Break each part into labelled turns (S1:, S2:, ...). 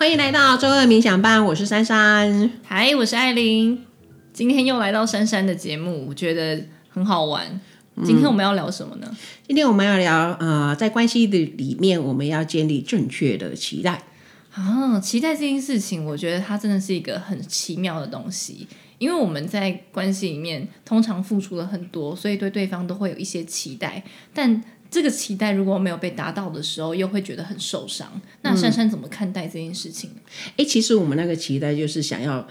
S1: 欢迎来到周二冥想班，我是珊珊，
S2: 嗨，我是艾琳。今天又来到珊珊的节目，我觉得很好玩。今天我们要聊什么呢？
S1: 嗯、今天我们要聊，呃，在关系的里面，我们要建立正确的期待。
S2: 啊，期待这件事情，我觉得它真的是一个很奇妙的东西。因为我们在关系里面通常付出了很多，所以对对方都会有一些期待。但这个期待如果没有被达到的时候，又会觉得很受伤。那珊珊怎么看待这件事情？
S1: 哎、嗯，其实我们那个期待就是想要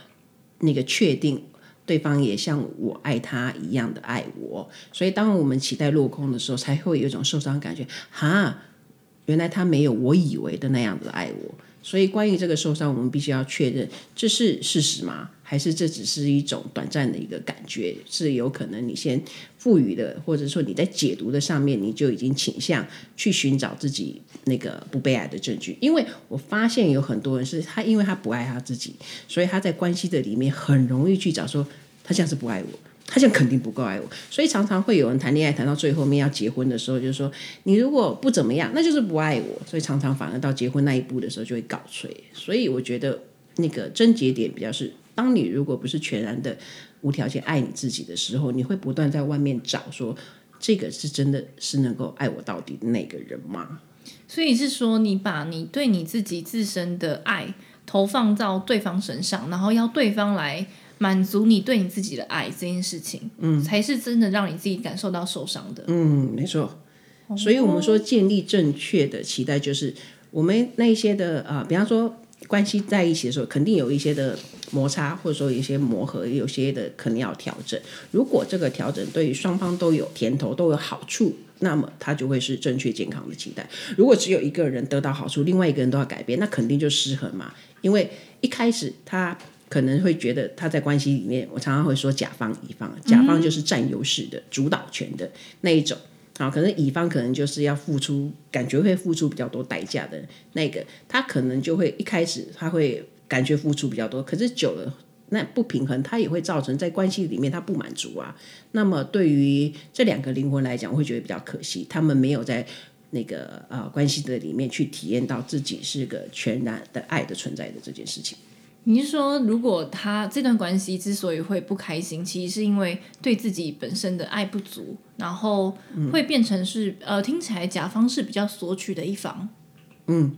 S1: 那个确定。对方也像我爱他一样的爱我，所以当我们期待落空的时候，才会有一种受伤感觉。哈，原来他没有我以为的那样子爱我。所以关于这个受伤，我们必须要确认这是事实吗？还是这只是一种短暂的一个感觉？是有可能你先赋予的，或者说你在解读的上面，你就已经倾向去寻找自己那个不被爱的证据。因为我发现有很多人是他，因为他不爱他自己，所以他在关系的里面很容易去找说他这样是不爱我。他现在肯定不够爱我，所以常常会有人谈恋爱谈到最后面要结婚的时候，就是说你如果不怎么样，那就是不爱我。所以常常反而到结婚那一步的时候就会搞吹。所以我觉得那个症结点比较是，当你如果不是全然的无条件爱你自己的时候，你会不断在外面找说这个是真的是能够爱我到底的那个人吗？
S2: 所以是说你把你对你自己自身的爱投放到对方身上，然后要对方来。满足你对你自己的爱这件事情，嗯，才是真的让你自己感受到受伤的。
S1: 嗯，没错。所以，我们说建立正确的期待，就是我们那些的啊、呃，比方说关系在一起的时候，肯定有一些的摩擦，或者说有一些磨合，有些的可能要调整。如果这个调整对于双方都有甜头，都有好处，那么它就会是正确健康的期待。如果只有一个人得到好处，另外一个人都要改变，那肯定就失衡嘛。因为一开始他。可能会觉得他在关系里面，我常常会说甲方乙方，甲方就是占优势的、主导权的那一种，好，可能乙方可能就是要付出，感觉会付出比较多代价的那个，他可能就会一开始他会感觉付出比较多，可是久了那不平衡，他也会造成在关系里面他不满足啊。那么对于这两个灵魂来讲，我会觉得比较可惜，他们没有在那个呃关系的里面去体验到自己是个全然的爱的存在的这件事情。
S2: 你是说，如果他这段关系之所以会不开心，其实是因为对自己本身的爱不足，然后会变成是、嗯、呃，听起来甲方是比较索取的一方。
S1: 嗯，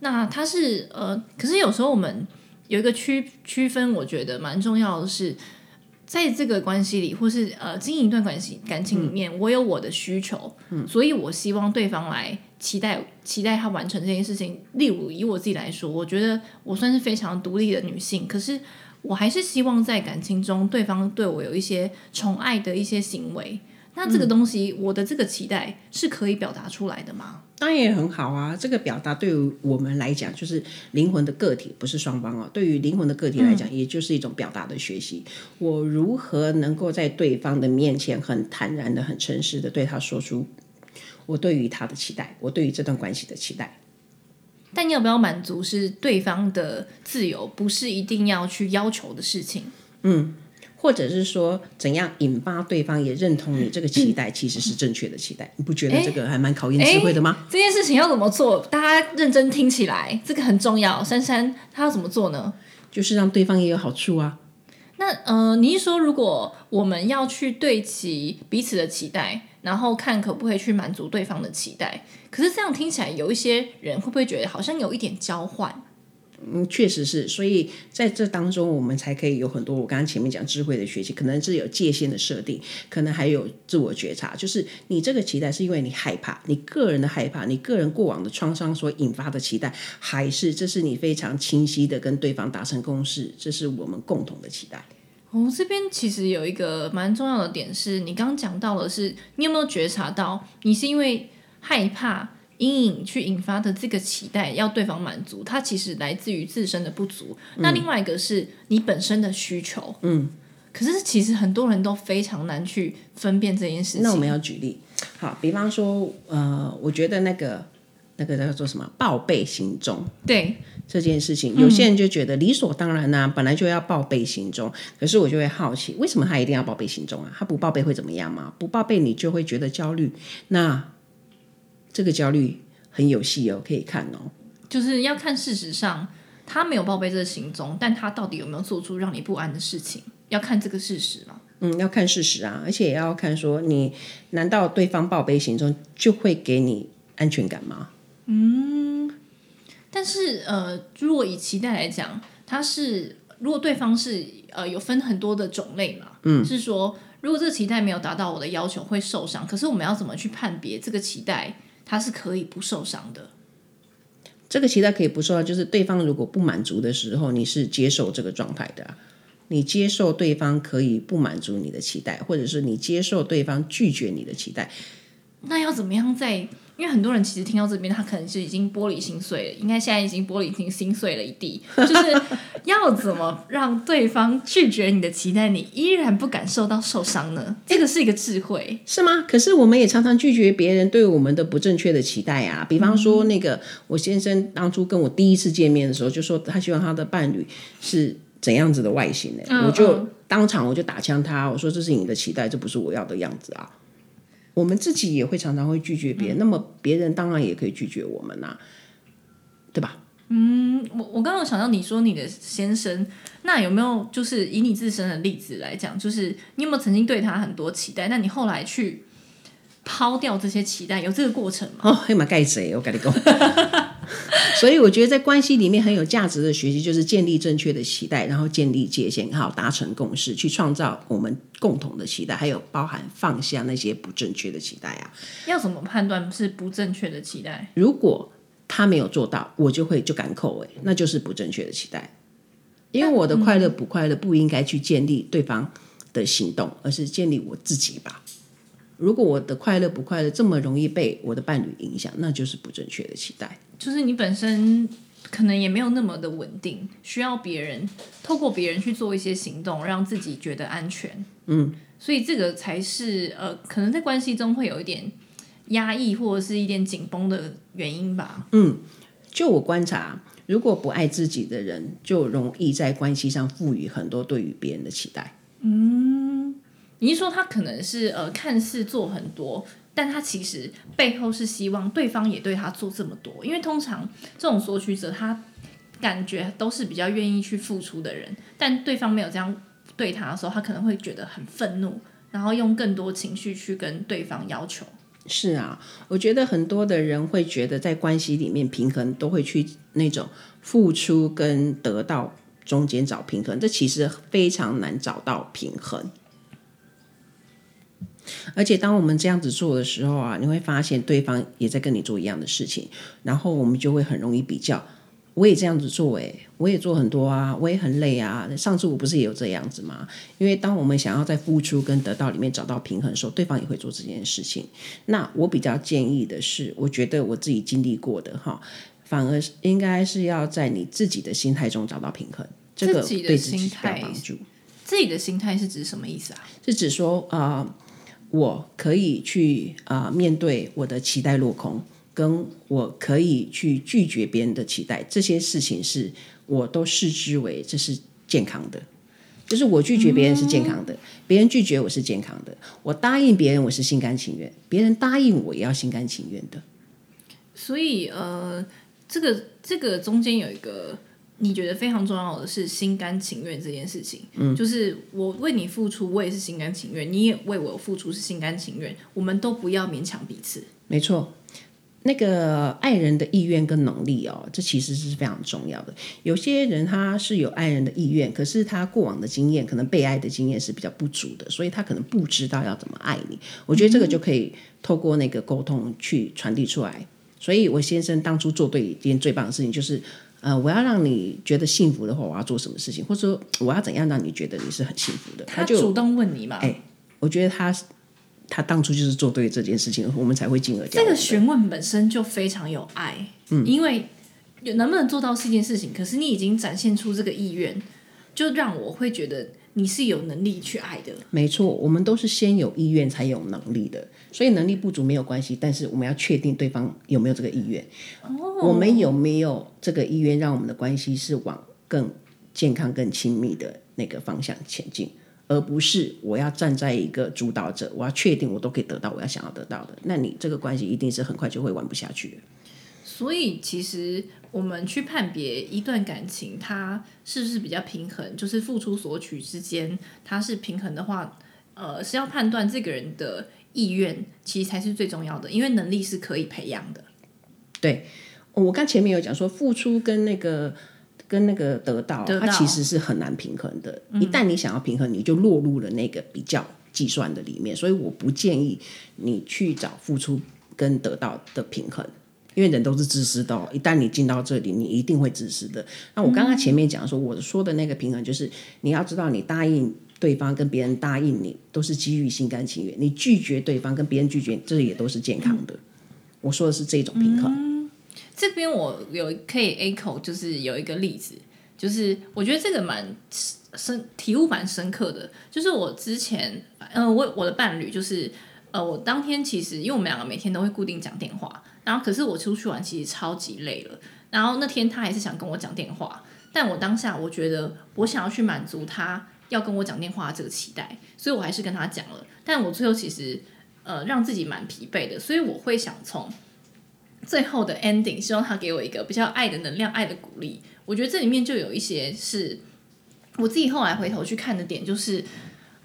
S2: 那他是呃，可是有时候我们有一个区区分，我觉得蛮重要的是。在这个关系里，或是呃经营一段关系感情里面，嗯，我有我的需求，嗯，所以我希望对方来期待期待他完成这件事情。例如以我自己来说，我觉得我算是非常独立的女性，可是我还是希望在感情中，对方对我有一些宠爱的一些行为。那这个东西，嗯，我的这个期待是可以表达出来的吗？
S1: 当然也很好啊，这个表达对于我们来讲，就是灵魂的个体，不是双方哦。对于灵魂的个体来讲，也就是一种表达的学习。嗯。我如何能够在对方的面前很坦然的、很诚实的对他说出我对于他的期待，我对于这段关系的期待。
S2: 但要不要满足是对方的自由，不是一定要去要求的事情。
S1: 嗯。或者是说，怎样引发对方也认同你这个期待，其实是正确的期待。你不觉得这个还蛮考验智慧的吗？
S2: 这件事情要怎么做？大家认真听起来，这个很重要。珊珊，他要怎么做呢？
S1: 就是让对方也有好处啊。
S2: 那呃，你一说，如果我们要去对齐彼此的期待，然后看可不可以去满足对方的期待，可是这样听起来，有一些人会不会觉得好像有一点交换？
S1: 嗯，确实是，所以在这当中，我们才可以有很多我刚刚前面讲智慧的学习，可能是有界限的设定，可能还有自我觉察。就是你这个期待是因为你害怕，你个人的害怕，你个人过往的创伤所引发的期待，还是这是你非常清晰的跟对方达成共识，这是我们共同的期待。
S2: 哦，这边其实有一个蛮重要的点是，你刚刚讲到的是，你有没有觉察到，你是因为害怕？阴影去引发的这个期待，要对方满足，它其实来自于自身的不足。嗯。那另外一个是你本身的需求。嗯，可是其实很多人都非常难去分辨这件事情。
S1: 那我们要举例，好，比方说，呃，我觉得那个那个叫做什么报备行踪，
S2: 对
S1: 这件事情，有些人就觉得理所当然呐、本来就要报备行踪。可是我就会好奇，为什么他一定要报备行踪啊？他不报备会怎么样吗？不报备你就会觉得焦虑。那这个焦虑很有戏哦，可以看哦。
S2: 就是要看事实上他没有报备这个行踪，但他到底有没有做出让你不安的事情，要看这个事实嘛。
S1: 嗯，要看事实啊，而且也要看说你难道对方报备行踪就会给你安全感吗？
S2: 嗯，但是呃，如果以期待来讲，它是如果对方是呃有分很多的种类嘛，嗯，是说如果这个期待没有达到我的要求会受伤，可是我们要怎么去判别这个期待它是可以不受伤的？
S1: 这个期待可以不受伤，就是对方如果不满足的时候，你是接受这个状态的啊。你接受对方可以不满足你的期待，或者是你接受对方拒绝你的期待，
S2: 那要怎么样在？因为很多人其实听到这边，他可能是已经玻璃心碎了，应该现在已经玻璃心心碎了一地。就是要怎么让对方拒绝你的期待，你依然不感受到受伤呢？这个是一个智慧，
S1: 是吗？可是我们也常常拒绝别人对我们的不正确的期待啊。比方说，那个我先生当初跟我第一次见面的时候，就说他希望他的伴侣是。怎样子的外形呢？嗯、我就当场我就打枪他，我说，这是你的期待，这不是我要的样子啊。我们自己也会常常会拒绝别人，嗯、那么别人当然也可以拒绝我们呐、啊，对吧？
S2: 嗯，我我刚刚想到你说你的先生，那有没有就是以你自身的例子来讲，就是你有没有曾经对他很多期待，那你后来去抛掉这些期待，有这个过程吗？
S1: 哦，黑马盖谁？我跟你讲。所以我觉得在关系里面很有价值的学习，就是建立正确的期待，然后建立界限，好达成共识，去创造我们共同的期待，还有包含放下那些不正确的期待啊。
S2: 要怎么判断是不正确的期待？
S1: 如果他没有做到，我就会就敢扣，尾，那就是不正确的期待。因为我的快乐不快乐不应该去建立对方的行动，而是建立我自己吧。如果我的快乐不快乐这么容易被我的伴侣影响，那就是不正确的期待。
S2: 就是你本身可能也没有那么的稳定，需要别人透过别人去做一些行动，让自己觉得安全。
S1: 嗯，
S2: 所以这个才是呃，可能在关系中会有一点压抑或者是一点紧绷的原因吧。
S1: 嗯，就我观察，如果不爱自己的人，就容易在关系上赋予很多对于别人的期待。
S2: 嗯。你是说他可能是呃，看似做很多，但他其实背后是希望对方也对他做这么多，因为通常这种索取者，他感觉都是比较愿意去付出的人，但对方没有这样对他的时候，他可能会觉得很愤怒，然后用更多情绪去跟对方要求。
S1: 是啊，我觉得很多的人会觉得在关系里面平衡，都会去那种付出跟得到中间找平衡，这其实非常难找到平衡。而且当我们这样子做的时候啊，你会发现对方也在跟你做一样的事情，然后我们就会很容易比较。我也这样子做，诶，我也做很多啊，我也很累啊。上次我不是也有这样子吗？因为当我们想要在付出跟得到里面找到平衡的时候，对方也会做这件事情。那我比较建议的是，我觉得我自己经历过的哈，反而应该是要在你自己的心态中找到平衡，这个对自己比较帮助。
S2: 自己的心态是指什么意思啊？
S1: 是指说啊。呃我可以去啊、面对我的期待落空，跟我可以去拒绝别人的期待，这些事情是我都视之为这是健康的，就是我拒绝别人是健康的，别人拒绝我是健康的，我答应别人我是心甘情愿，别人答应我也要心甘情愿的。
S2: 所以呃，这个这个中间有一个。你觉得非常重要的是心甘情愿这件事情，嗯，就是我为你付出，我也是心甘情愿，你也为我付出是心甘情愿，我们都不要勉强彼此。
S1: 没错，那个爱人的意愿跟能力哦，这其实是非常重要的。有些人他是有爱人的意愿，可是他过往的经验，可能被爱的经验是比较不足的，所以他可能不知道要怎么爱你。我觉得这个就可以透过那个沟通去传递出来。嗯。所以我先生当初做对一件最棒的事情就是。呃，我要让你觉得幸福的话，我要做什么事情？或者说，我要怎样让你觉得你是很幸福的？
S2: 他就主动问你嘛？
S1: 哎，我觉得他他当初就是做对这件事情，我们才会进而。
S2: 这个询问本身就非常有爱，嗯，因为有能不能做到是一件事情，可是你已经展现出这个意愿，就让我会觉得。你是有能力去爱的，
S1: 没错，我们都是先有意愿才有能力的，所以能力不足没有关系，但是我们要确定对方有没有这个意愿。哦，我们有没有这个意愿，让我们的关系是往更健康、更亲密的那个方向前进，而不是我要站在一个主导者，我要确定我都可以得到我要想要得到的，那你这个关系一定是很快就会玩不下去的。
S2: 所以其实我们去判别一段感情，它是不是比较平衡，就是付出索取之间，它是平衡的话，呃，是要判断这个人的意愿，其实才是最重要的，因为能力是可以培养的。
S1: 对，我刚前面有讲说，付出跟那个。跟那个得到，它其实是很难平衡的。嗯。一旦你想要平衡，你就落入了那个比较计算的里面。所以我不建议你去找付出跟得到的平衡，因为人都是自私的哦。一旦你进到这里，你一定会自私的。那我刚刚前面讲说，我说的那个平衡，就是你要知道，你答应对方跟别人答应你，都是基于心甘情愿；你拒绝对方跟别人拒绝，这也都是健康的。我说的是这种平衡。嗯
S2: 这边我有可以 echo，就是有一个例子，就是我觉得这个蛮深，体悟蛮深刻的。就是我之前，呃，我我的伴侣，就是呃，我当天其实因为我们两个每天都会固定讲电话，然后可是我出去玩其实超级累了，然后那天他还是想跟我讲电话，但我当下我觉得我想要去满足他要跟我讲电话这个期待，所以我还是跟他讲了，但我最后其实呃让自己蛮疲惫的，所以我会想从。最后的 ending，希望他给我一个比较爱的能量、爱的鼓励。我觉得这里面就有一些是我自己后来回头去看的点，就是，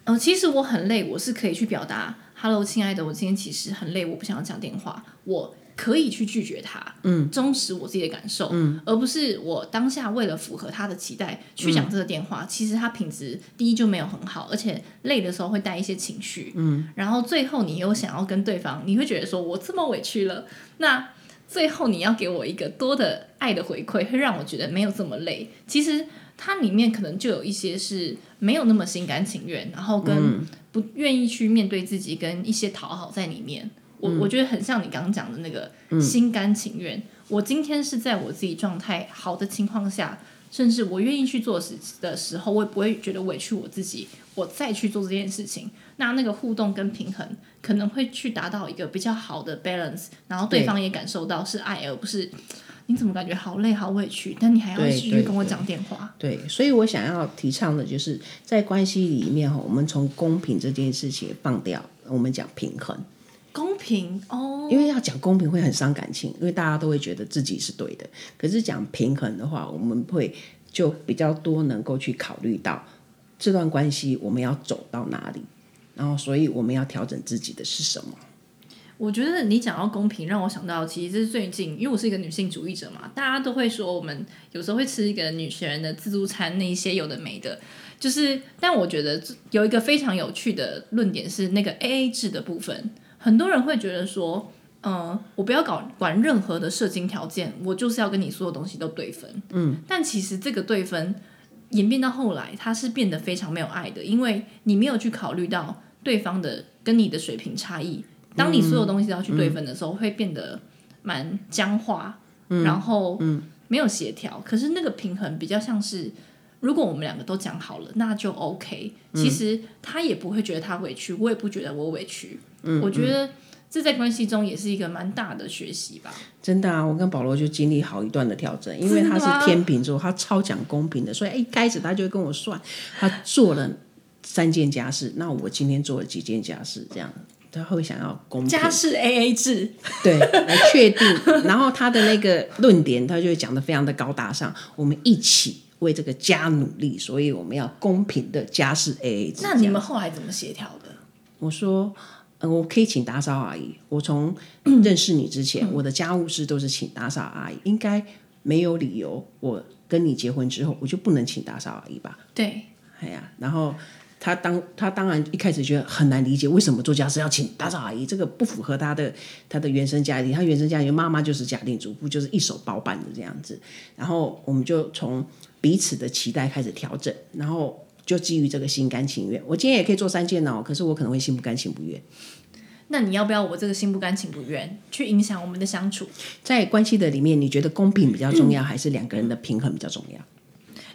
S2: 嗯、呃，其实我很累，我是可以去表达，Hello，亲爱的，我今天其实很累，我不想要讲电话，我可以去拒绝他，嗯，忠实我自己的感受，嗯，而不是我当下为了符合他的期待去讲这个电话，嗯、其实他品质第一就没有很好，而且累的时候会带一些情绪，嗯，然后最后你又想要跟对方，你会觉得说我这么委屈了，那。最后你要给我一个多的爱的回馈，会让我觉得没有这么累。其实它里面可能就有一些是没有那么心甘情愿，然后跟不愿意去面对自己，跟一些讨好在里面。我我觉得很像你刚刚讲的那个心甘情愿。我今天是在我自己状态好的情况下。甚至我愿意去做事的时候，我也不会觉得委屈我自己，我再去做这件事情，那那个互动跟平衡可能会去达到一个比较好的 balance，然后对方也感受到是爱，而不是你怎么感觉好累好委屈，但你还要继续跟我讲电话。
S1: 对，对，对，所以我想要提倡的就是在关系里面哈，我们从公平这件事情放掉，我们讲平衡。
S2: 公平哦，
S1: 因为要讲公平会很伤感情，因为大家都会觉得自己是对的。可是讲平衡的话，我们会就比较多能够去考虑到这段关系我们要走到哪里，然后所以我们要调整自己的是什么。
S2: 我觉得你讲到公平，让我想到其实最近，因为我是一个女性主义者嘛，大家都会说我们有时候会吃一个女权人的自助餐，那一些有的没的，就是。但我觉得有一个非常有趣的论点是那个 AA 制的部分。很多人会觉得说，嗯、呃，我不要搞管任何的射精条件，我就是要跟你所有东西都对分。嗯，但其实这个对分演变到后来，它是变得非常没有爱的，因为你没有去考虑到对方的跟你的水平差异。当你所有东西都要去对分的时候，嗯、会变得蛮僵化，嗯、然后没有协调。可是那个平衡比较像是，如果我们两个都讲好了，那就 OK。其实他也不会觉得他委屈，我也不觉得我委屈。嗯，我觉得这在关系中也是一个蛮大的学习吧。
S1: 真的啊，我跟保罗就经历好一段的调整，因为他是天秤座，他超讲公平的，所以一开始他就会跟我算，他做了三件家事，那我今天做了几件家事，这样他会想要公平。
S2: 家事 AA 制，
S1: 对，来确定。然后他的那个论点，他就会讲的非常的高大上，我们一起为这个家努力，所以我们要公平的家事 AA 制。
S2: 那你们后来怎么协调的？
S1: 我说。嗯，我可以请打扫阿姨。我从认识你之前，嗯、我的家务事都是请打扫阿姨，应该没有理由。我跟你结婚之后，我就不能请打扫阿姨吧？
S2: 对，
S1: 哎呀，然后他当他当然一开始觉得很难理解，为什么做家事要请打扫阿姨？这个不符合他的他的原生家庭。他原生家庭妈妈就是家庭主妇，就是一手包办的这样子。然后我们就从彼此的期待开始调整，然后。就基于这个心甘情愿，我今天也可以做三件哦，可是我可能会心不甘情不愿。
S2: 那你要不要我这个心不甘情不愿去影响我们的相处？
S1: 在关系的里面，你觉得公平比较重要，嗯、还是两个人的平衡比较重要？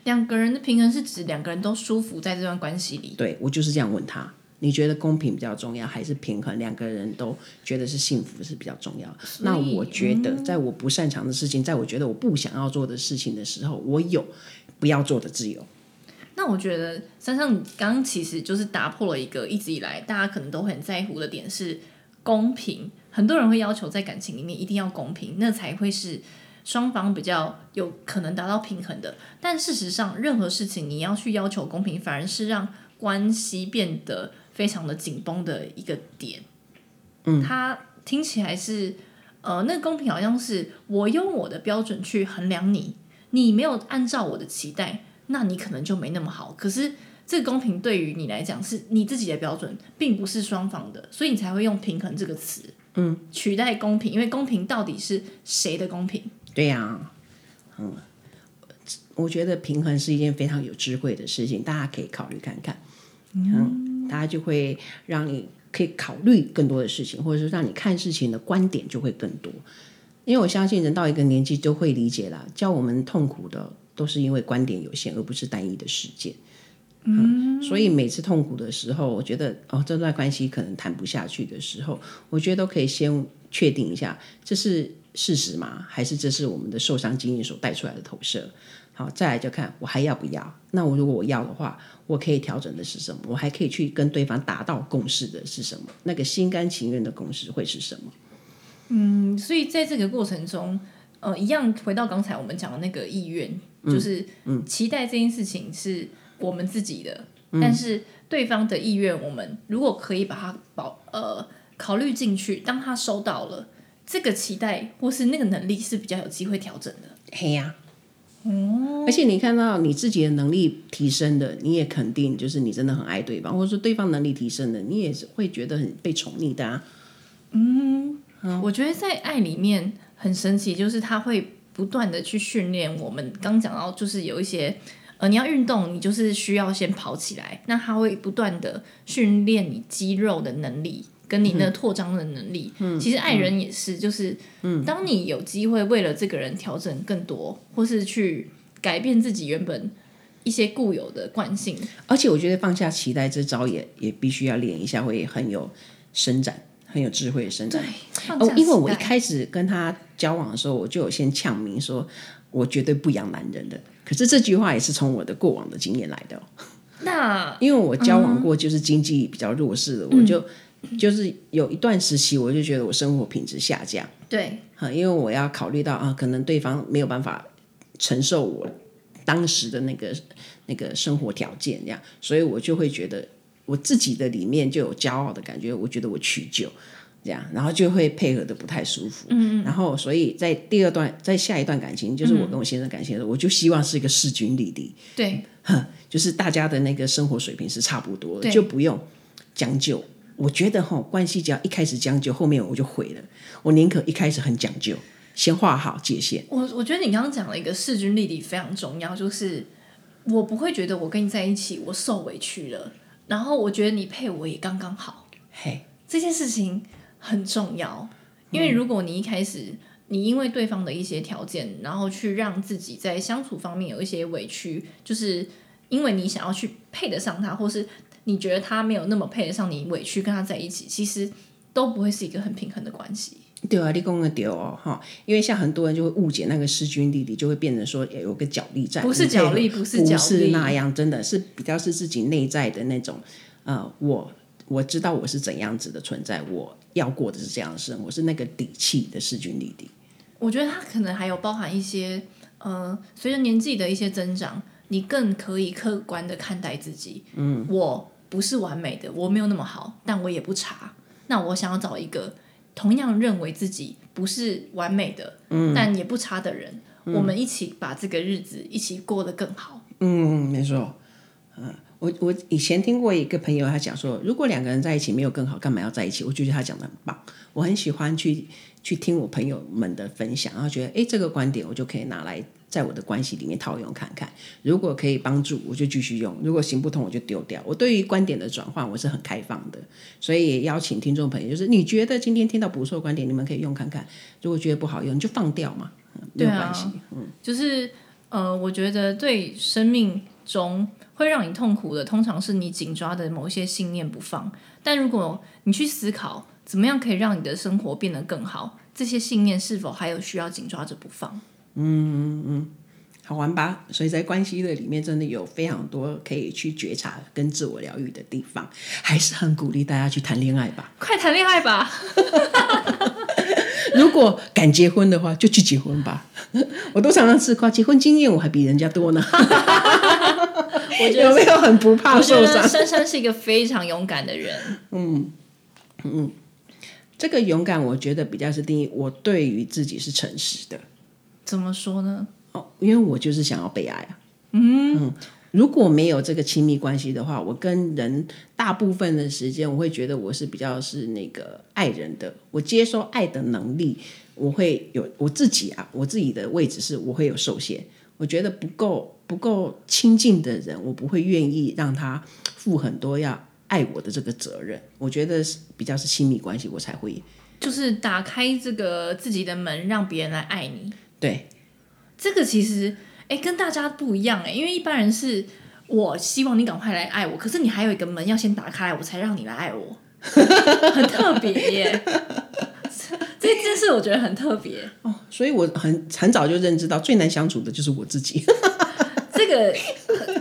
S2: 两个人的平衡是指两个人都舒服在这段关系里。
S1: 对，我就是这样问他，你觉得公平比较重要，还是平衡？两个人都觉得是幸福是比较重要。那我觉得，在我不擅长的事情，在我觉得我不想要做的事情的时候，我有不要做的自由。
S2: 那我觉得，珊珊，你刚刚其实就是打破了一个一直以来大家可能都很在乎的点，是公平。很多人会要求在感情里面一定要公平，那才会是双方比较有可能达到平衡的。但事实上，任何事情你要去要求公平，反而是让关系变得非常的紧绷的一个点。嗯，它听起来是，呃，那个公平好像是我用我的标准去衡量你，你没有按照我的期待，那你可能就没那么好。可是这个公平对于你来讲是你自己的标准，并不是双方的，所以你才会用平衡这个词。嗯，取代公平，因为公平到底是谁的公平？
S1: 对呀、啊，嗯，我觉得平衡是一件非常有智慧的事情，大家可以考虑看看。嗯，嗯，大家就会让你可以考虑更多的事情，或者是让你看事情的观点就会更多。因为我相信人到一个年纪都会理解了，叫我们痛苦的都是因为观点有限，而不是单一的事件。嗯，所以每次痛苦的时候，我觉得哦，这段关系可能谈不下去的时候，我觉得都可以先确定一下，这是事实吗？还是这是我们的受伤经验所带出来的投射？好，再来就看我还要不要。那我如果我要的话，我可以调整的是什么？我还可以去跟对方达到共识的是什么？那个心甘情愿的共识会是什么？
S2: 嗯，所以在这个过程中，呃，一样回到刚才我们讲的那个意愿，就是嗯，期待这件事情是。我们自己的，但是对方的意愿，我们如果可以把它保呃考虑进去，当他收到了这个期待或是那个能力，是比较有机会调整的。
S1: 嘿呀、啊，哦，而且你看到你自己的能力提升的，你也肯定就是你真的很爱对方，或者说对方能力提升的，你也是会觉得很被宠溺的啊。
S2: 嗯，嗯，我觉得在爱里面很神奇，就是他会不断的去训练我们。刚讲到就是有一些。呃，你要运动，你就是需要先跑起来，那它会不断的训练你肌肉的能力，跟你那拓张的能力。嗯，其实爱人也是，就是，嗯，当你有机会为了这个人调整更多，或是去改变自己原本一些固有的惯性，
S1: 而且我觉得放下期待这招也也必须要练一下，会很有伸展，很有智慧的伸展。对，哦，因为我一开始跟他交往的时候，我就有先呛明说，我绝对不养男人的。可是这句话也是从我的过往的经验来的哦。
S2: 那
S1: 因为我交往过就是经济比较弱势的，嗯、我就就是有一段时期，我就觉得我生活品质下降。
S2: 对，
S1: 因为我要考虑到啊，可能对方没有办法承受我当时的那个那个生活条件，这样，所以我就会觉得我自己的里面就有骄傲的感觉，我觉得我取就。这样，然后就会配合的不太舒服。然后，所以在第二段，在下一段感情，就是我跟我先生感情的时候，嗯、我就希望是一个势均力敌。
S2: 对。
S1: 就是大家的那个生活水平是差不多的，就不用将就。我觉得哈，关系只要一开始将就，后面我就毁了。我宁可一开始很讲究，先画好界限。
S2: 我我觉得你刚刚讲了一个势均力敌非常重要，就是我不会觉得我跟你在一起我受委屈了，然后我觉得你配我也刚刚好。嘿，这件事情。很重要，因为如果你一开始你因为对方的一些条件，然后去让自己在相处方面有一些委屈，就是因为你想要去配得上他，或是你觉得他没有那么配得上你，委屈跟他在一起，其实都不会是一个很平衡的关系。
S1: 对啊，你讲的对哦，哈，因为像很多人就会误解那个势均力敌，就会变成说有个角力战，
S2: 不是角力，不是角力，
S1: 不是那样，真的是比较是自己内在的那种，呃，我。我知道我是怎样子的存在，我要过的是这样的生活，是那个底气的势均力敌。
S2: 我觉得他可能还有包含一些，呃，随着年纪的一些增长，你更可以客观的看待自己。嗯，我不是完美的，我没有那么好，但我也不差。那我想要找一个同样认为自己不是完美的，嗯，但也不差的人，嗯，我们一起把这个日子一起过得更好。
S1: 嗯，没错，嗯。我我以前听过一个朋友，他讲说，如果两个人在一起没有更好，干嘛要在一起？我就觉得他讲的很棒，我很喜欢去去听我朋友们的分享，然后觉得哎，这个观点我就可以拿来在我的关系里面套用看看。如果可以帮助，我就继续用；如果行不通，我就丢掉。我对于观点的转换，我是很开放的，所以也邀请听众朋友，就是你觉得今天听到不错的观点，你们可以用看看；如果觉得不好用，你就放掉嘛，没有关系。嗯，
S2: 就是呃，我觉得对生命中。会让你痛苦的，通常是你紧抓的某一些信念不放。但如果你去思考，怎么样可以让你的生活变得更好，这些信念是否还有需要紧抓着不放？
S1: 嗯嗯嗯，好玩吧？所以在关系的里面，真的有非常多可以去觉察跟自我疗愈的地方，还是很鼓励大家去谈恋爱吧。
S2: 快谈恋爱吧！
S1: 如果敢结婚的话，就去结婚吧。我都常常自夸，结婚经验我还比人家多呢。我觉得有没有很不怕受伤？
S2: 珊珊是一个非常勇敢的人。
S1: 嗯嗯，这个勇敢，我觉得比较是定义我对于自己是诚实的。
S2: 怎么说呢？
S1: 哦，因为我就是想要被爱啊。嗯嗯，如果没有这个亲密关系的话，我跟人大部分的时间，我会觉得我是比较是那个爱人的。我接受爱的能力，我会有我自己啊，我自己的位置是我会有受限。我觉得不够不够亲近的人，我不会愿意让他负很多要爱我的这个责任。我觉得是比较是亲密关系，我才会
S2: 就是打开这个自己的门，让别人来爱你。
S1: 对。
S2: 这个其实，哎，跟大家不一样哎，因为一般人是我希望你赶快来爱我，可是你还有一个门要先打开，我才让你来爱我，很特别耶。这件事我觉得很特别
S1: 哦，所以我很很早就认知到，最难相处的就是我自己。
S2: 这个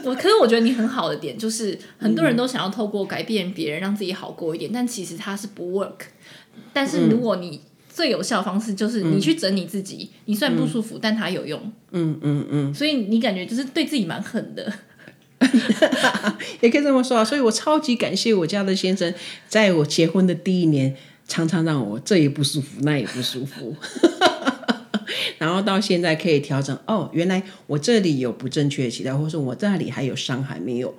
S2: 我，可是我觉得你很好的点就是，很多人都想要透过改变别人让自己好过一点，但其实它是不 work。但是如果你最有效的方式就是你去整你自己，嗯、你虽然不舒服，嗯、但它有用。嗯嗯嗯。所以你感觉就是对自己蛮狠的，
S1: 也可以这么说啊。所以我超级感谢我家的先生，在我结婚的第一年，常常让我这也不舒服，那也不舒服，然后到现在可以调整。哦，原来我这里有不正确的期待，或者说我这里还有伤还没有，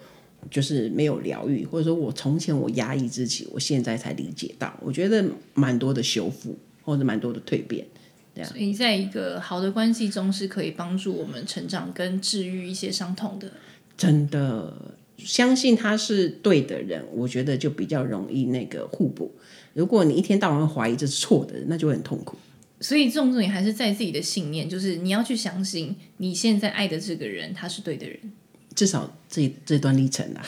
S1: 就是没有疗愈，或者说我从前我压抑自己，我现在才理解到，我觉得蛮多的修复。或者蛮多的蜕变，这样。
S2: 所以，在一个好的关系中，是可以帮助我们成长跟治愈一些伤痛的。
S1: 真的，相信他是对的人，我觉得就比较容易那个互补。如果你一天到晚怀疑这是错的人，那就会很痛苦。
S2: 所以，重点还是在自己的信念，就是你要去相信你现在爱的这个人，他是对的人。
S1: 至少这这段历程啊，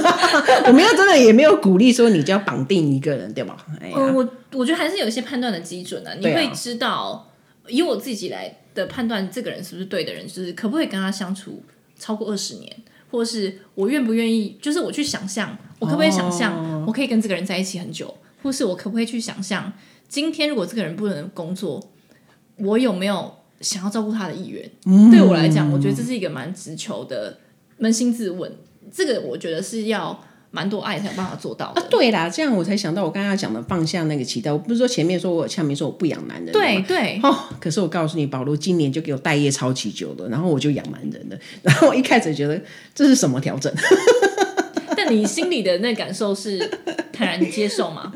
S1: 我没有真的也没有鼓励说你就要绑定一个人，对吧？哎、
S2: 我我我觉得还是有一些判断的基准啊，你会知道，以我自己来的判断，这个人是不是对的人，就是可不可以跟他相处超过二十年，或是我愿不愿意，就是我去想象，我可不可以想象我可以跟这个人在一起很久，或是我可不可以去想象，今天如果这个人不能工作，我有没有想要照顾他的意愿？嗯、对我来讲，我觉得这是一个蛮直球的。扪心自问，这个我觉得是要蛮多爱才有办法做到的。
S1: 啊，对啦，这样我才想到我刚刚讲的放下那个期待。我不是说前面说我呛名说我不养男人，
S2: 对对。
S1: 哦，可是我告诉你，保罗今年就给我待业超级久了，然后我就养男人了。然后我一开始觉得这是什么调整？
S2: 但你心里的那感受是坦然接受吗？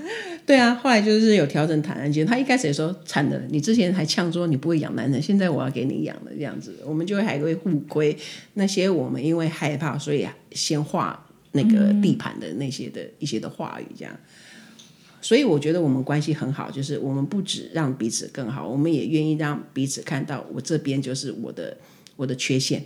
S1: 对啊，后来就是有调整坦然接受。他一开始也说惨了，你之前还呛说你不会养男人，现在我要给你养了这样子，我们就会还会互亏那些我们因为害怕，所以先画那个地盘的那些的一些的话语这样。所以我觉得我们关系很好，就是我们不止让彼此更好，我们也愿意让彼此看到我这边就是我的我的缺陷，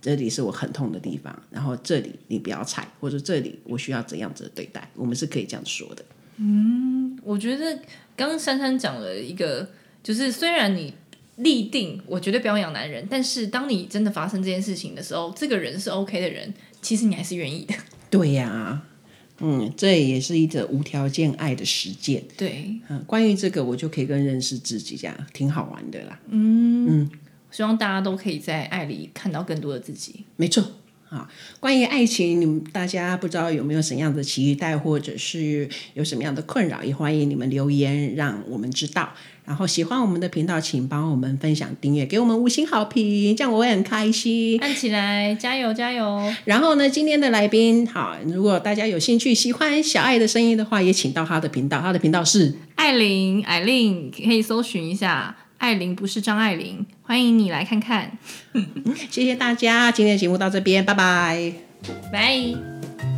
S1: 这里是我很痛的地方，然后这里你不要踩，或者这里我需要怎样子的对待，我们是可以这样说的。
S2: 嗯，我觉得刚刚珊珊讲了一个，就是虽然你立定我绝对不要养男人，但是当你真的发生这件事情的时候，这个人是 OK 的人，其实你还是愿意的。
S1: 对呀、啊，嗯，这也是一个无条件爱的实践。
S2: 对，
S1: 嗯，关于这个我就可以跟认识自己，这样挺好玩的啦。
S2: 嗯嗯，希望大家都可以在爱里看到更多的自己。
S1: 没错。啊，关于爱情，你们大家不知道有没有什么样的期待，或者是有什么样的困扰，也欢迎你们留言让我们知道。然后喜欢我们的频道，请帮我们分享、订阅，给我们五星好评，这样我会很开心。
S2: 按起来，加油加油！
S1: 然后呢，今天的来宾，好，如果大家有兴趣喜欢小爱的声音的话，也请到他的频道，他的频道是
S2: 艾琳，艾琳可以搜寻一下。艾琳不是张爱玲，欢迎你来看看。
S1: 谢谢大家，今天的节目到这边，拜拜，
S2: 拜。